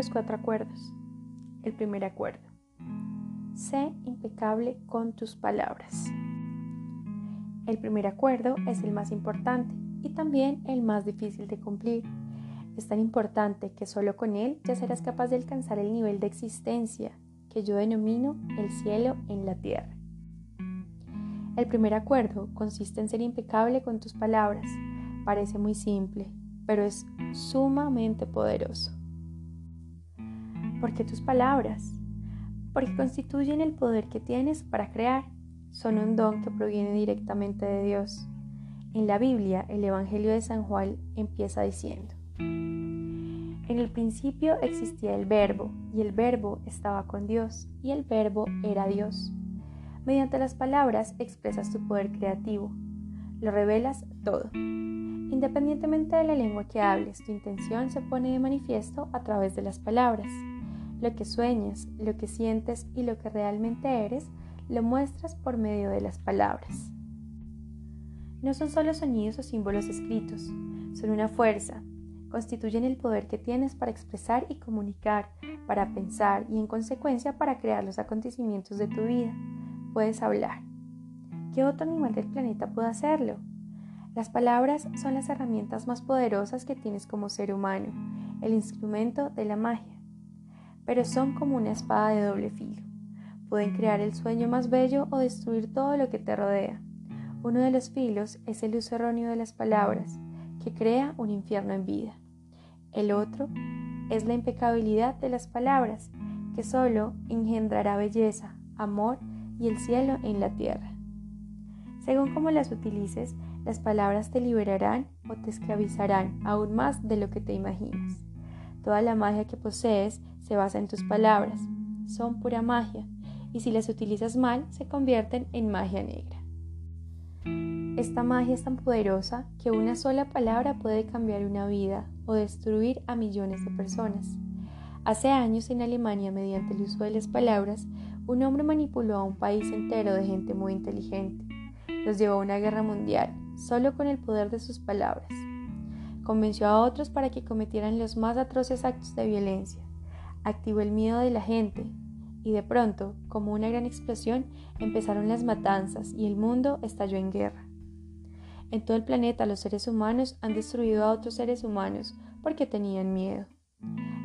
los cuatro acuerdos. El primer acuerdo. Sé impecable con tus palabras. El primer acuerdo es el más importante y también el más difícil de cumplir. Es tan importante que solo con él ya serás capaz de alcanzar el nivel de existencia que yo denomino el cielo en la tierra. El primer acuerdo consiste en ser impecable con tus palabras. Parece muy simple, pero es sumamente poderoso. ¿Por qué tus palabras? Porque constituyen el poder que tienes para crear. Son un don que proviene directamente de Dios. En la Biblia, el Evangelio de San Juan empieza diciendo, En el principio existía el verbo, y el verbo estaba con Dios, y el verbo era Dios. Mediante las palabras expresas tu poder creativo, lo revelas todo. Independientemente de la lengua que hables, tu intención se pone de manifiesto a través de las palabras. Lo que sueñas, lo que sientes y lo que realmente eres, lo muestras por medio de las palabras. No son solo sonidos o símbolos escritos, son una fuerza, constituyen el poder que tienes para expresar y comunicar, para pensar y en consecuencia para crear los acontecimientos de tu vida. Puedes hablar. ¿Qué otro animal del planeta puede hacerlo? Las palabras son las herramientas más poderosas que tienes como ser humano, el instrumento de la magia, pero son como una espada de doble filo. Pueden crear el sueño más bello o destruir todo lo que te rodea. Uno de los filos es el uso erróneo de las palabras, que crea un infierno en vida. El otro es la impecabilidad de las palabras, que solo engendrará belleza, amor y el cielo en la tierra. Según cómo las utilices, las palabras te liberarán o te esclavizarán aún más de lo que te imaginas. Toda la magia que posees se basa en tus palabras. Son pura magia y si las utilizas mal se convierten en magia negra. Esta magia es tan poderosa que una sola palabra puede cambiar una vida o destruir a millones de personas. Hace años en Alemania, mediante el uso de las palabras, un hombre manipuló a un país entero de gente muy inteligente. Los llevó a una guerra mundial solo con el poder de sus palabras. Convenció a otros para que cometieran los más atroces actos de violencia. Activó el miedo de la gente y de pronto, como una gran explosión, empezaron las matanzas y el mundo estalló en guerra. En todo el planeta los seres humanos han destruido a otros seres humanos porque tenían miedo.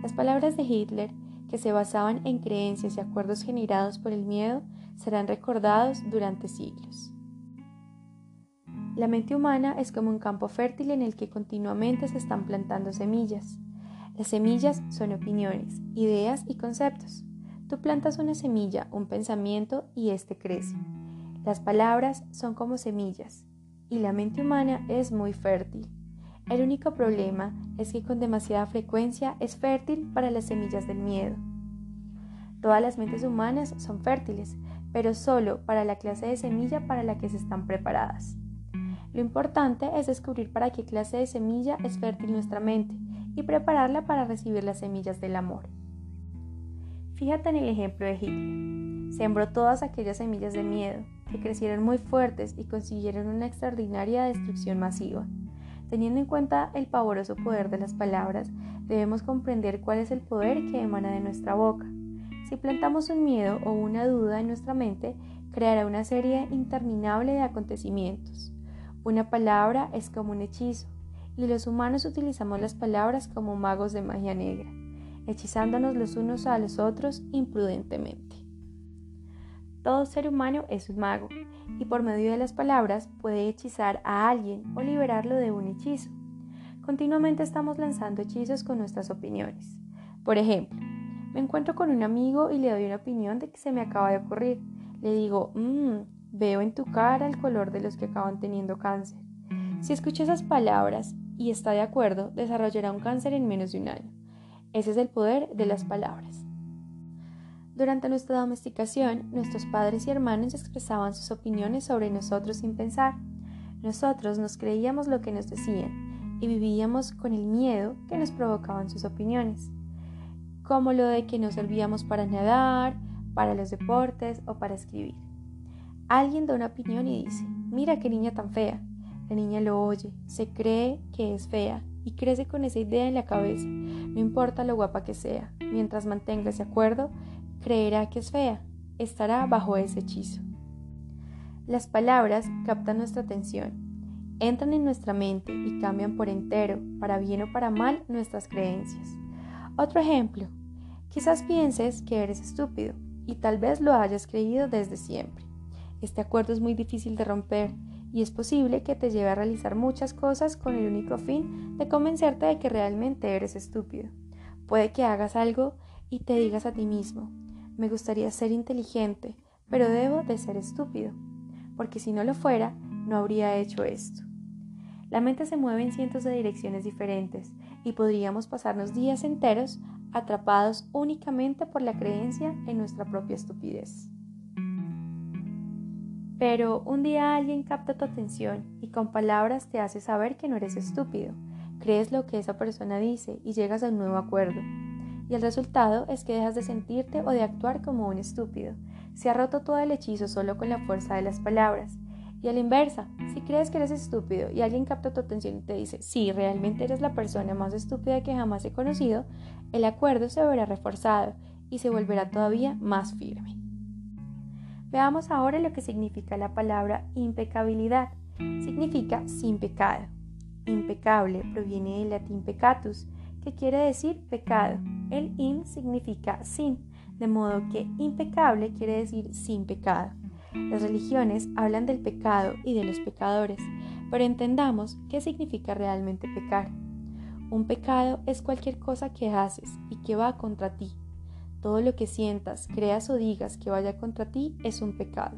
Las palabras de Hitler, que se basaban en creencias y acuerdos generados por el miedo, serán recordados durante siglos. La mente humana es como un campo fértil en el que continuamente se están plantando semillas. Las semillas son opiniones, ideas y conceptos. Tú plantas una semilla, un pensamiento y éste crece. Las palabras son como semillas y la mente humana es muy fértil. El único problema es que con demasiada frecuencia es fértil para las semillas del miedo. Todas las mentes humanas son fértiles, pero solo para la clase de semilla para la que se están preparadas. Lo importante es descubrir para qué clase de semilla es fértil nuestra mente y prepararla para recibir las semillas del amor. Fíjate en el ejemplo de Hitler. Sembró todas aquellas semillas de miedo, que crecieron muy fuertes y consiguieron una extraordinaria destrucción masiva. Teniendo en cuenta el pavoroso poder de las palabras, debemos comprender cuál es el poder que emana de nuestra boca. Si plantamos un miedo o una duda en nuestra mente, creará una serie interminable de acontecimientos. Una palabra es como un hechizo, y los humanos utilizamos las palabras como magos de magia negra, hechizándonos los unos a los otros imprudentemente. Todo ser humano es un mago, y por medio de las palabras puede hechizar a alguien o liberarlo de un hechizo. Continuamente estamos lanzando hechizos con nuestras opiniones. Por ejemplo, me encuentro con un amigo y le doy una opinión de que se me acaba de ocurrir. Le digo, mmm, Veo en tu cara el color de los que acaban teniendo cáncer. Si escucha esas palabras y está de acuerdo, desarrollará un cáncer en menos de un año. Ese es el poder de las palabras. Durante nuestra domesticación, nuestros padres y hermanos expresaban sus opiniones sobre nosotros sin pensar. Nosotros nos creíamos lo que nos decían y vivíamos con el miedo que nos provocaban sus opiniones, como lo de que nos servíamos para nadar, para los deportes o para escribir. Alguien da una opinión y dice, mira qué niña tan fea. La niña lo oye, se cree que es fea y crece con esa idea en la cabeza. No importa lo guapa que sea, mientras mantenga ese acuerdo, creerá que es fea, estará bajo ese hechizo. Las palabras captan nuestra atención, entran en nuestra mente y cambian por entero, para bien o para mal, nuestras creencias. Otro ejemplo, quizás pienses que eres estúpido y tal vez lo hayas creído desde siempre. Este acuerdo es muy difícil de romper y es posible que te lleve a realizar muchas cosas con el único fin de convencerte de que realmente eres estúpido. Puede que hagas algo y te digas a ti mismo, me gustaría ser inteligente, pero debo de ser estúpido, porque si no lo fuera, no habría hecho esto. La mente se mueve en cientos de direcciones diferentes y podríamos pasarnos días enteros atrapados únicamente por la creencia en nuestra propia estupidez. Pero un día alguien capta tu atención y con palabras te hace saber que no eres estúpido. Crees lo que esa persona dice y llegas a un nuevo acuerdo. Y el resultado es que dejas de sentirte o de actuar como un estúpido. Se ha roto todo el hechizo solo con la fuerza de las palabras. Y a la inversa, si crees que eres estúpido y alguien capta tu atención y te dice, sí, realmente eres la persona más estúpida que jamás he conocido, el acuerdo se verá reforzado y se volverá todavía más firme. Veamos ahora lo que significa la palabra impecabilidad. Significa sin pecado. Impecable proviene del latín peccatus, que quiere decir pecado. El in significa sin, de modo que impecable quiere decir sin pecado. Las religiones hablan del pecado y de los pecadores, pero entendamos qué significa realmente pecar. Un pecado es cualquier cosa que haces y que va contra ti, todo lo que sientas, creas o digas que vaya contra ti es un pecado.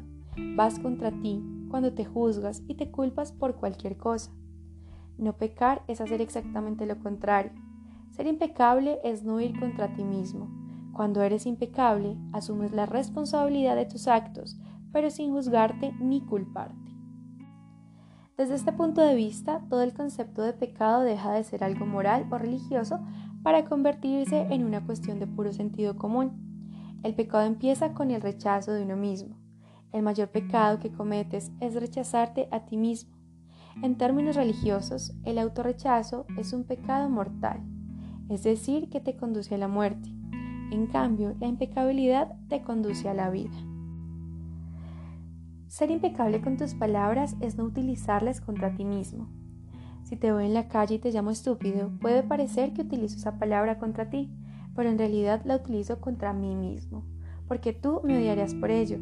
Vas contra ti cuando te juzgas y te culpas por cualquier cosa. No pecar es hacer exactamente lo contrario. Ser impecable es no ir contra ti mismo. Cuando eres impecable, asumes la responsabilidad de tus actos, pero sin juzgarte ni culparte. Desde este punto de vista, todo el concepto de pecado deja de ser algo moral o religioso para convertirse en una cuestión de puro sentido común. El pecado empieza con el rechazo de uno mismo. El mayor pecado que cometes es rechazarte a ti mismo. En términos religiosos, el autorrechazo es un pecado mortal, es decir, que te conduce a la muerte. En cambio, la impecabilidad te conduce a la vida. Ser impecable con tus palabras es no utilizarlas contra ti mismo, si te veo en la calle y te llamo estúpido, puede parecer que utilizo esa palabra contra ti, pero en realidad la utilizo contra mí mismo, porque tú me odiarías por ello,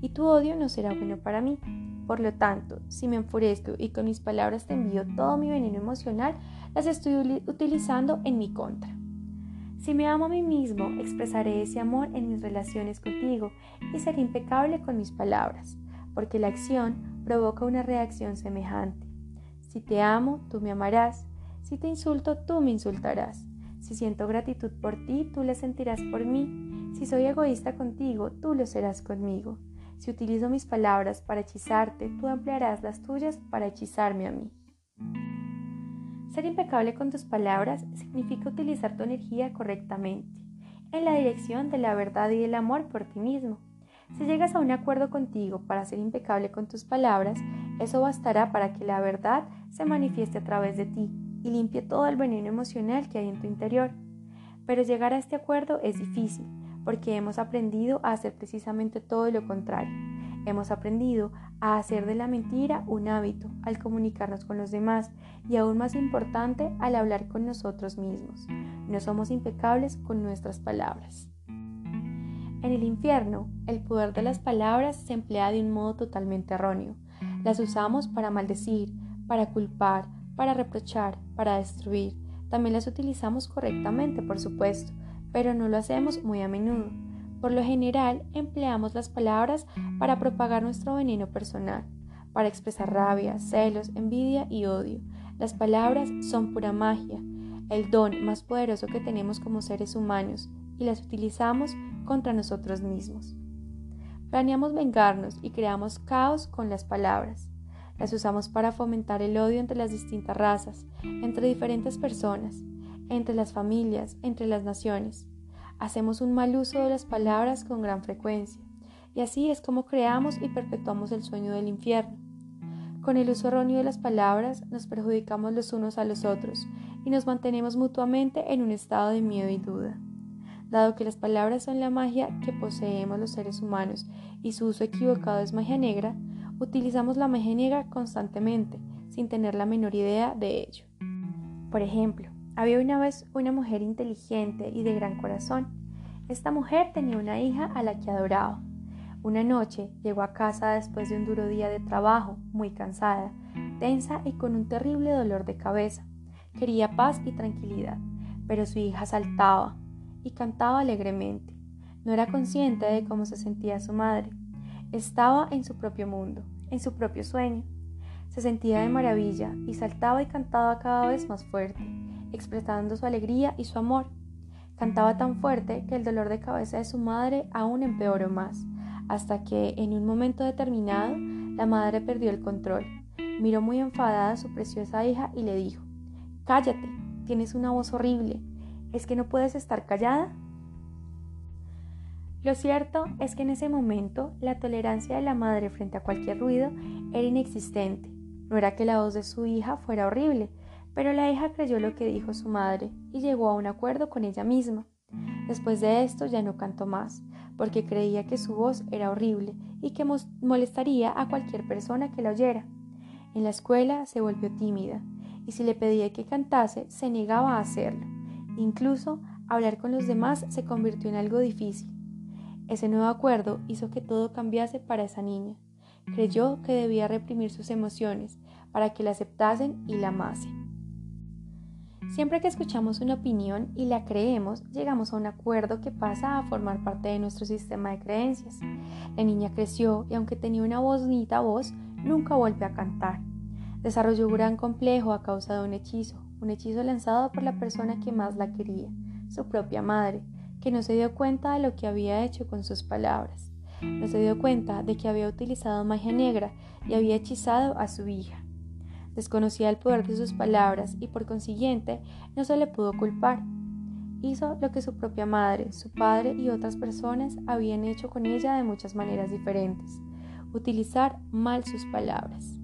y tu odio no será bueno para mí. Por lo tanto, si me enfurezco y con mis palabras te envío todo mi veneno emocional, las estoy utilizando en mi contra. Si me amo a mí mismo, expresaré ese amor en mis relaciones contigo y seré impecable con mis palabras, porque la acción provoca una reacción semejante. Si te amo, tú me amarás. Si te insulto, tú me insultarás. Si siento gratitud por ti, tú la sentirás por mí. Si soy egoísta contigo, tú lo serás conmigo. Si utilizo mis palabras para hechizarte, tú emplearás las tuyas para hechizarme a mí. Ser impecable con tus palabras significa utilizar tu energía correctamente, en la dirección de la verdad y del amor por ti mismo. Si llegas a un acuerdo contigo para ser impecable con tus palabras, eso bastará para que la verdad se manifieste a través de ti y limpie todo el veneno emocional que hay en tu interior. Pero llegar a este acuerdo es difícil, porque hemos aprendido a hacer precisamente todo lo contrario. Hemos aprendido a hacer de la mentira un hábito al comunicarnos con los demás y aún más importante al hablar con nosotros mismos. No somos impecables con nuestras palabras. En el infierno, el poder de las palabras se emplea de un modo totalmente erróneo. Las usamos para maldecir, para culpar, para reprochar, para destruir. También las utilizamos correctamente, por supuesto, pero no lo hacemos muy a menudo. Por lo general, empleamos las palabras para propagar nuestro veneno personal, para expresar rabia, celos, envidia y odio. Las palabras son pura magia, el don más poderoso que tenemos como seres humanos, y las utilizamos contra nosotros mismos. Planeamos vengarnos y creamos caos con las palabras. Las usamos para fomentar el odio entre las distintas razas, entre diferentes personas, entre las familias, entre las naciones. Hacemos un mal uso de las palabras con gran frecuencia, y así es como creamos y perpetuamos el sueño del infierno. Con el uso erróneo de las palabras nos perjudicamos los unos a los otros y nos mantenemos mutuamente en un estado de miedo y duda. Dado que las palabras son la magia que poseemos los seres humanos y su uso equivocado es magia negra, utilizamos la magia negra constantemente, sin tener la menor idea de ello. Por ejemplo, había una vez una mujer inteligente y de gran corazón. Esta mujer tenía una hija a la que adoraba. Una noche llegó a casa después de un duro día de trabajo, muy cansada, tensa y con un terrible dolor de cabeza. Quería paz y tranquilidad, pero su hija saltaba, y cantaba alegremente. No era consciente de cómo se sentía su madre. Estaba en su propio mundo, en su propio sueño. Se sentía de maravilla y saltaba y cantaba cada vez más fuerte, expresando su alegría y su amor. Cantaba tan fuerte que el dolor de cabeza de su madre aún empeoró más, hasta que, en un momento determinado, la madre perdió el control. Miró muy enfadada a su preciosa hija y le dijo, Cállate, tienes una voz horrible, ¿Es que no puedes estar callada? Lo cierto es que en ese momento la tolerancia de la madre frente a cualquier ruido era inexistente. No era que la voz de su hija fuera horrible, pero la hija creyó lo que dijo su madre y llegó a un acuerdo con ella misma. Después de esto ya no cantó más, porque creía que su voz era horrible y que molestaría a cualquier persona que la oyera. En la escuela se volvió tímida, y si le pedía que cantase, se negaba a hacerlo. Incluso hablar con los demás se convirtió en algo difícil. Ese nuevo acuerdo hizo que todo cambiase para esa niña. Creyó que debía reprimir sus emociones para que la aceptasen y la amasen. Siempre que escuchamos una opinión y la creemos, llegamos a un acuerdo que pasa a formar parte de nuestro sistema de creencias. La niña creció y aunque tenía una bonita voz, nunca volvió a cantar. Desarrolló un gran complejo a causa de un hechizo, un hechizo lanzado por la persona que más la quería, su propia madre, que no se dio cuenta de lo que había hecho con sus palabras. No se dio cuenta de que había utilizado magia negra y había hechizado a su hija. Desconocía el poder de sus palabras y por consiguiente no se le pudo culpar. Hizo lo que su propia madre, su padre y otras personas habían hecho con ella de muchas maneras diferentes, utilizar mal sus palabras.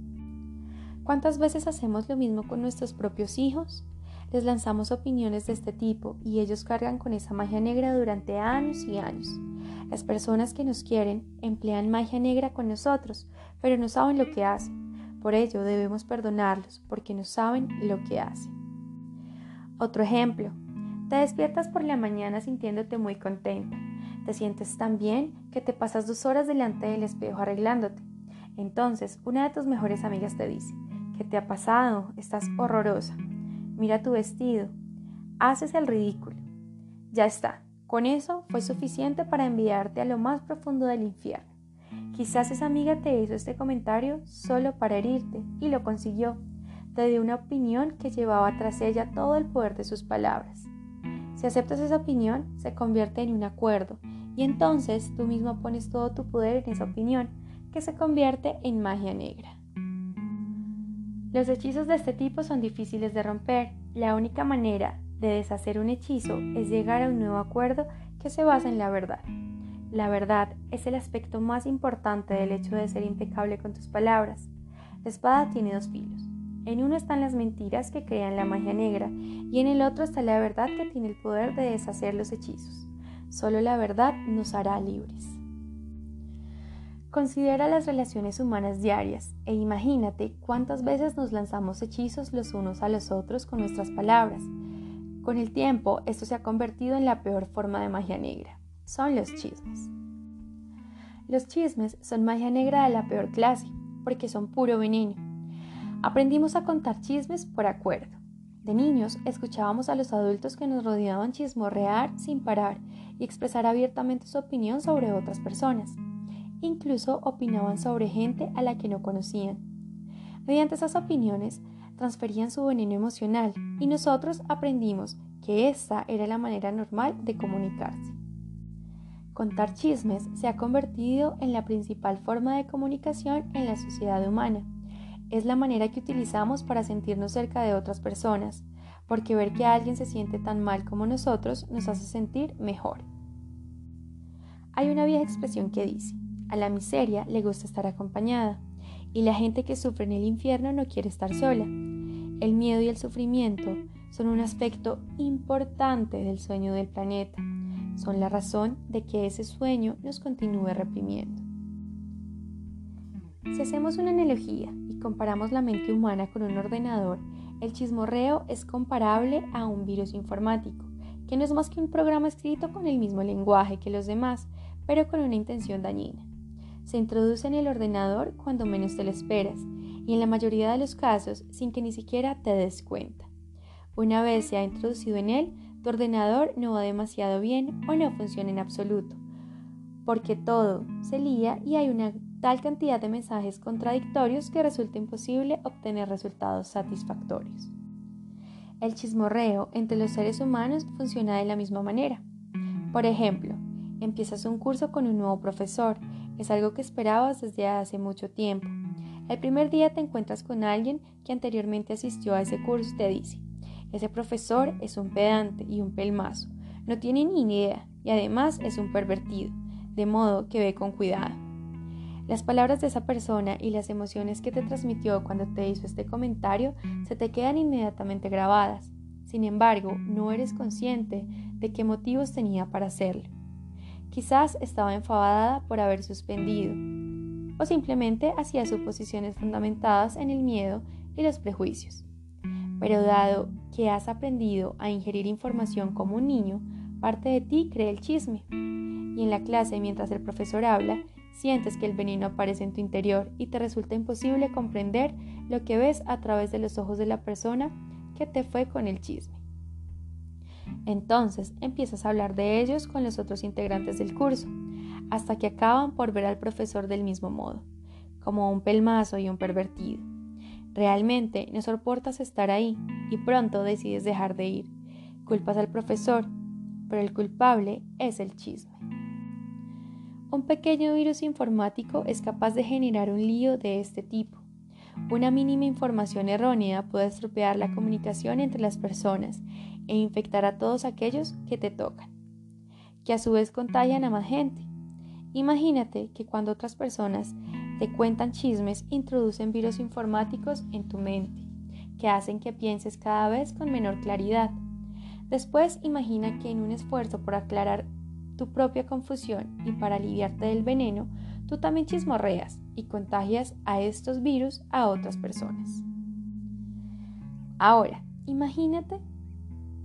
¿Cuántas veces hacemos lo mismo con nuestros propios hijos? Les lanzamos opiniones de este tipo y ellos cargan con esa magia negra durante años y años. Las personas que nos quieren emplean magia negra con nosotros, pero no saben lo que hacen. Por ello debemos perdonarlos, porque no saben lo que hacen. Otro ejemplo. Te despiertas por la mañana sintiéndote muy contenta. Te sientes tan bien que te pasas dos horas delante del espejo arreglándote. Entonces, una de tus mejores amigas te dice, ¿Qué te ha pasado? Estás horrorosa. Mira tu vestido. Haces el ridículo. Ya está. Con eso fue suficiente para enviarte a lo más profundo del infierno. Quizás esa amiga te hizo este comentario solo para herirte y lo consiguió. Te dio una opinión que llevaba tras ella todo el poder de sus palabras. Si aceptas esa opinión, se convierte en un acuerdo y entonces tú mismo pones todo tu poder en esa opinión, que se convierte en magia negra. Los hechizos de este tipo son difíciles de romper. La única manera de deshacer un hechizo es llegar a un nuevo acuerdo que se basa en la verdad. La verdad es el aspecto más importante del hecho de ser impecable con tus palabras. La espada tiene dos filos. En uno están las mentiras que crean la magia negra y en el otro está la verdad que tiene el poder de deshacer los hechizos. Solo la verdad nos hará libres. Considera las relaciones humanas diarias e imagínate cuántas veces nos lanzamos hechizos los unos a los otros con nuestras palabras. Con el tiempo, esto se ha convertido en la peor forma de magia negra. Son los chismes. Los chismes son magia negra de la peor clase, porque son puro veneno. Aprendimos a contar chismes por acuerdo. De niños escuchábamos a los adultos que nos rodeaban chismorrear sin parar y expresar abiertamente su opinión sobre otras personas. Incluso opinaban sobre gente a la que no conocían. Mediante esas opiniones transferían su veneno emocional y nosotros aprendimos que esta era la manera normal de comunicarse. Contar chismes se ha convertido en la principal forma de comunicación en la sociedad humana. Es la manera que utilizamos para sentirnos cerca de otras personas, porque ver que alguien se siente tan mal como nosotros nos hace sentir mejor. Hay una vieja expresión que dice, a la miseria le gusta estar acompañada y la gente que sufre en el infierno no quiere estar sola. El miedo y el sufrimiento son un aspecto importante del sueño del planeta. son la razón de que ese sueño nos continúe reprimiendo. Si hacemos una analogía y comparamos la mente humana con un ordenador, el chismorreo es comparable a un virus informático, que no es más que un programa escrito con el mismo lenguaje que los demás, pero con una intención dañina. Se introduce en el ordenador cuando menos te lo esperas y en la mayoría de los casos sin que ni siquiera te des cuenta. Una vez se ha introducido en él, tu ordenador no va demasiado bien o no funciona en absoluto, porque todo se lía y hay una tal cantidad de mensajes contradictorios que resulta imposible obtener resultados satisfactorios. El chismorreo entre los seres humanos funciona de la misma manera. Por ejemplo, empiezas un curso con un nuevo profesor, es algo que esperabas desde hace mucho tiempo. El primer día te encuentras con alguien que anteriormente asistió a ese curso y te dice, ese profesor es un pedante y un pelmazo, no tiene ni idea y además es un pervertido, de modo que ve con cuidado. Las palabras de esa persona y las emociones que te transmitió cuando te hizo este comentario se te quedan inmediatamente grabadas. Sin embargo, no eres consciente de qué motivos tenía para hacerlo. Quizás estaba enfadada por haber suspendido, o simplemente hacía suposiciones fundamentadas en el miedo y los prejuicios. Pero dado que has aprendido a ingerir información como un niño, parte de ti cree el chisme. Y en la clase, mientras el profesor habla, Sientes que el veneno aparece en tu interior y te resulta imposible comprender lo que ves a través de los ojos de la persona que te fue con el chisme. Entonces empiezas a hablar de ellos con los otros integrantes del curso, hasta que acaban por ver al profesor del mismo modo, como un pelmazo y un pervertido. Realmente no soportas estar ahí y pronto decides dejar de ir. Culpas al profesor, pero el culpable es el chisme. Un pequeño virus informático es capaz de generar un lío de este tipo. Una mínima información errónea puede estropear la comunicación entre las personas e infectar a todos aquellos que te tocan, que a su vez contagian a más gente. Imagínate que cuando otras personas te cuentan chismes, introducen virus informáticos en tu mente, que hacen que pienses cada vez con menor claridad. Después imagina que en un esfuerzo por aclarar tu propia confusión y para aliviarte del veneno, tú también chismorreas y contagias a estos virus a otras personas. Ahora, imagínate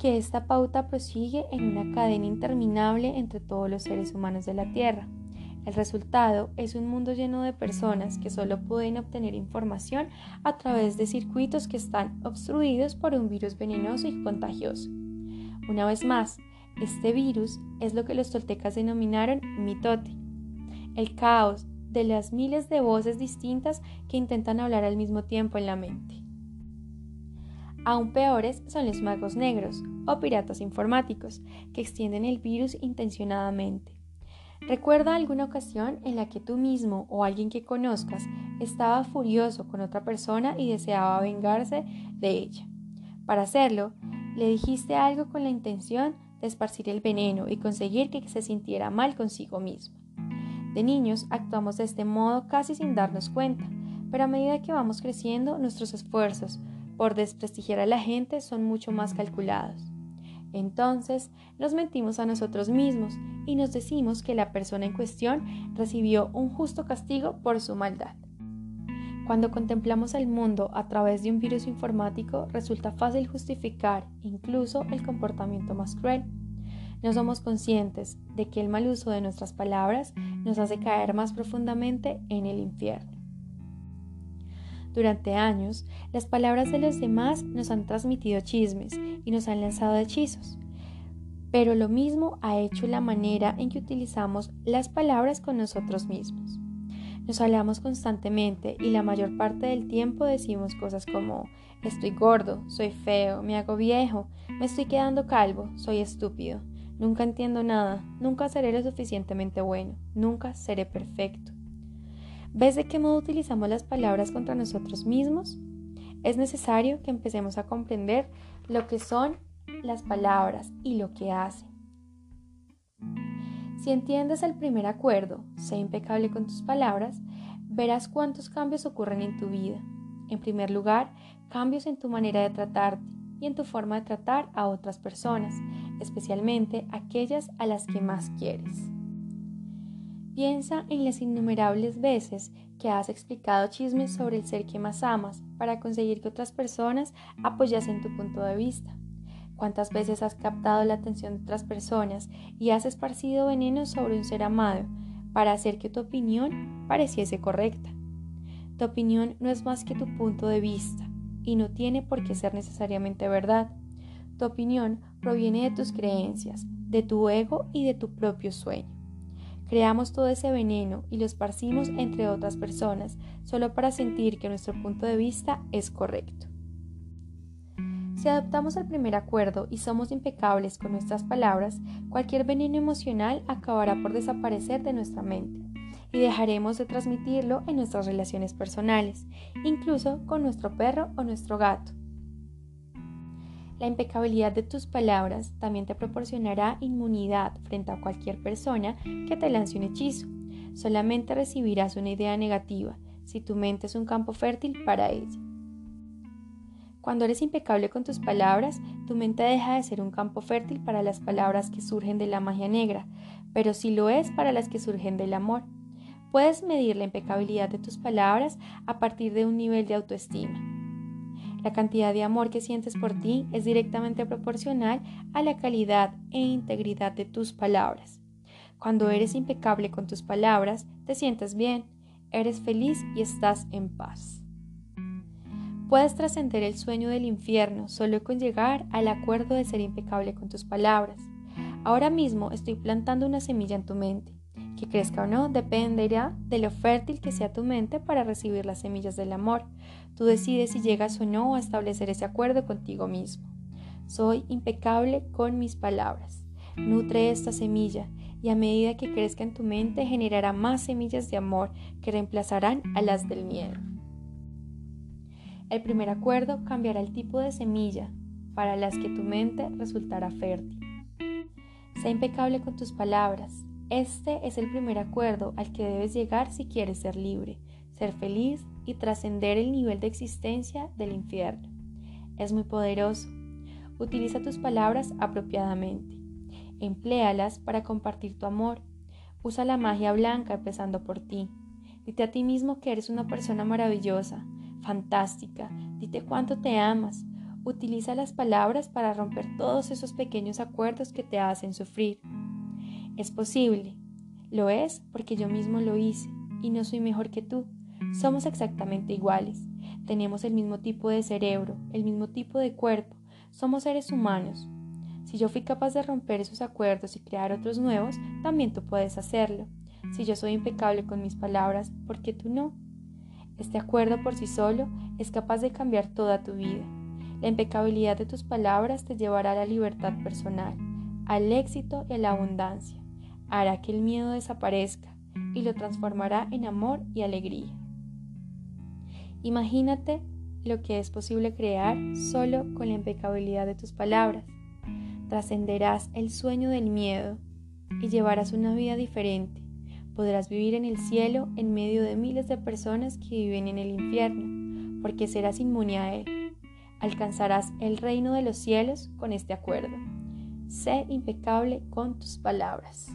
que esta pauta prosigue en una cadena interminable entre todos los seres humanos de la Tierra. El resultado es un mundo lleno de personas que solo pueden obtener información a través de circuitos que están obstruidos por un virus venenoso y contagioso. Una vez más, este virus es lo que los toltecas denominaron mitote, el caos de las miles de voces distintas que intentan hablar al mismo tiempo en la mente. Aún peores son los magos negros o piratas informáticos que extienden el virus intencionadamente. Recuerda alguna ocasión en la que tú mismo o alguien que conozcas estaba furioso con otra persona y deseaba vengarse de ella. Para hacerlo, le dijiste algo con la intención esparcir el veneno y conseguir que se sintiera mal consigo mismo. De niños actuamos de este modo casi sin darnos cuenta, pero a medida que vamos creciendo nuestros esfuerzos por desprestigiar a la gente son mucho más calculados. Entonces nos mentimos a nosotros mismos y nos decimos que la persona en cuestión recibió un justo castigo por su maldad. Cuando contemplamos el mundo a través de un virus informático, resulta fácil justificar incluso el comportamiento más cruel. No somos conscientes de que el mal uso de nuestras palabras nos hace caer más profundamente en el infierno. Durante años, las palabras de los demás nos han transmitido chismes y nos han lanzado hechizos. Pero lo mismo ha hecho la manera en que utilizamos las palabras con nosotros mismos. Nos hablamos constantemente y la mayor parte del tiempo decimos cosas como estoy gordo, soy feo, me hago viejo, me estoy quedando calvo, soy estúpido, nunca entiendo nada, nunca seré lo suficientemente bueno, nunca seré perfecto. ¿Ves de qué modo utilizamos las palabras contra nosotros mismos? Es necesario que empecemos a comprender lo que son las palabras y lo que hacen. Si entiendes el primer acuerdo, sé impecable con tus palabras, verás cuántos cambios ocurren en tu vida. En primer lugar, cambios en tu manera de tratarte y en tu forma de tratar a otras personas, especialmente aquellas a las que más quieres. Piensa en las innumerables veces que has explicado chismes sobre el ser que más amas para conseguir que otras personas apoyasen tu punto de vista. ¿Cuántas veces has captado la atención de otras personas y has esparcido veneno sobre un ser amado para hacer que tu opinión pareciese correcta? Tu opinión no es más que tu punto de vista y no tiene por qué ser necesariamente verdad. Tu opinión proviene de tus creencias, de tu ego y de tu propio sueño. Creamos todo ese veneno y lo esparcimos entre otras personas solo para sentir que nuestro punto de vista es correcto. Si adoptamos el primer acuerdo y somos impecables con nuestras palabras, cualquier veneno emocional acabará por desaparecer de nuestra mente y dejaremos de transmitirlo en nuestras relaciones personales, incluso con nuestro perro o nuestro gato. La impecabilidad de tus palabras también te proporcionará inmunidad frente a cualquier persona que te lance un hechizo. Solamente recibirás una idea negativa si tu mente es un campo fértil para ella. Cuando eres impecable con tus palabras, tu mente deja de ser un campo fértil para las palabras que surgen de la magia negra, pero sí lo es para las que surgen del amor. Puedes medir la impecabilidad de tus palabras a partir de un nivel de autoestima. La cantidad de amor que sientes por ti es directamente proporcional a la calidad e integridad de tus palabras. Cuando eres impecable con tus palabras, te sientes bien, eres feliz y estás en paz. Puedes trascender el sueño del infierno solo con llegar al acuerdo de ser impecable con tus palabras. Ahora mismo estoy plantando una semilla en tu mente. Que crezca o no dependerá de lo fértil que sea tu mente para recibir las semillas del amor. Tú decides si llegas o no a establecer ese acuerdo contigo mismo. Soy impecable con mis palabras. Nutre esta semilla y a medida que crezca en tu mente generará más semillas de amor que reemplazarán a las del miedo. El primer acuerdo cambiará el tipo de semilla para las que tu mente resultará fértil. Sé impecable con tus palabras, este es el primer acuerdo al que debes llegar si quieres ser libre, ser feliz y trascender el nivel de existencia del infierno. Es muy poderoso. Utiliza tus palabras apropiadamente. Empléalas para compartir tu amor. Usa la magia blanca empezando por ti. Dite a ti mismo que eres una persona maravillosa, fantástica. Dite cuánto te amas. Utiliza las palabras para romper todos esos pequeños acuerdos que te hacen sufrir. Es posible. Lo es porque yo mismo lo hice y no soy mejor que tú. Somos exactamente iguales. Tenemos el mismo tipo de cerebro, el mismo tipo de cuerpo. Somos seres humanos. Si yo fui capaz de romper esos acuerdos y crear otros nuevos, también tú puedes hacerlo. Si yo soy impecable con mis palabras, ¿por qué tú no? Este acuerdo por sí solo es capaz de cambiar toda tu vida. La impecabilidad de tus palabras te llevará a la libertad personal, al éxito y a la abundancia hará que el miedo desaparezca y lo transformará en amor y alegría. Imagínate lo que es posible crear solo con la impecabilidad de tus palabras. Trascenderás el sueño del miedo y llevarás una vida diferente. Podrás vivir en el cielo en medio de miles de personas que viven en el infierno, porque serás inmune a él. Alcanzarás el reino de los cielos con este acuerdo. Sé impecable con tus palabras.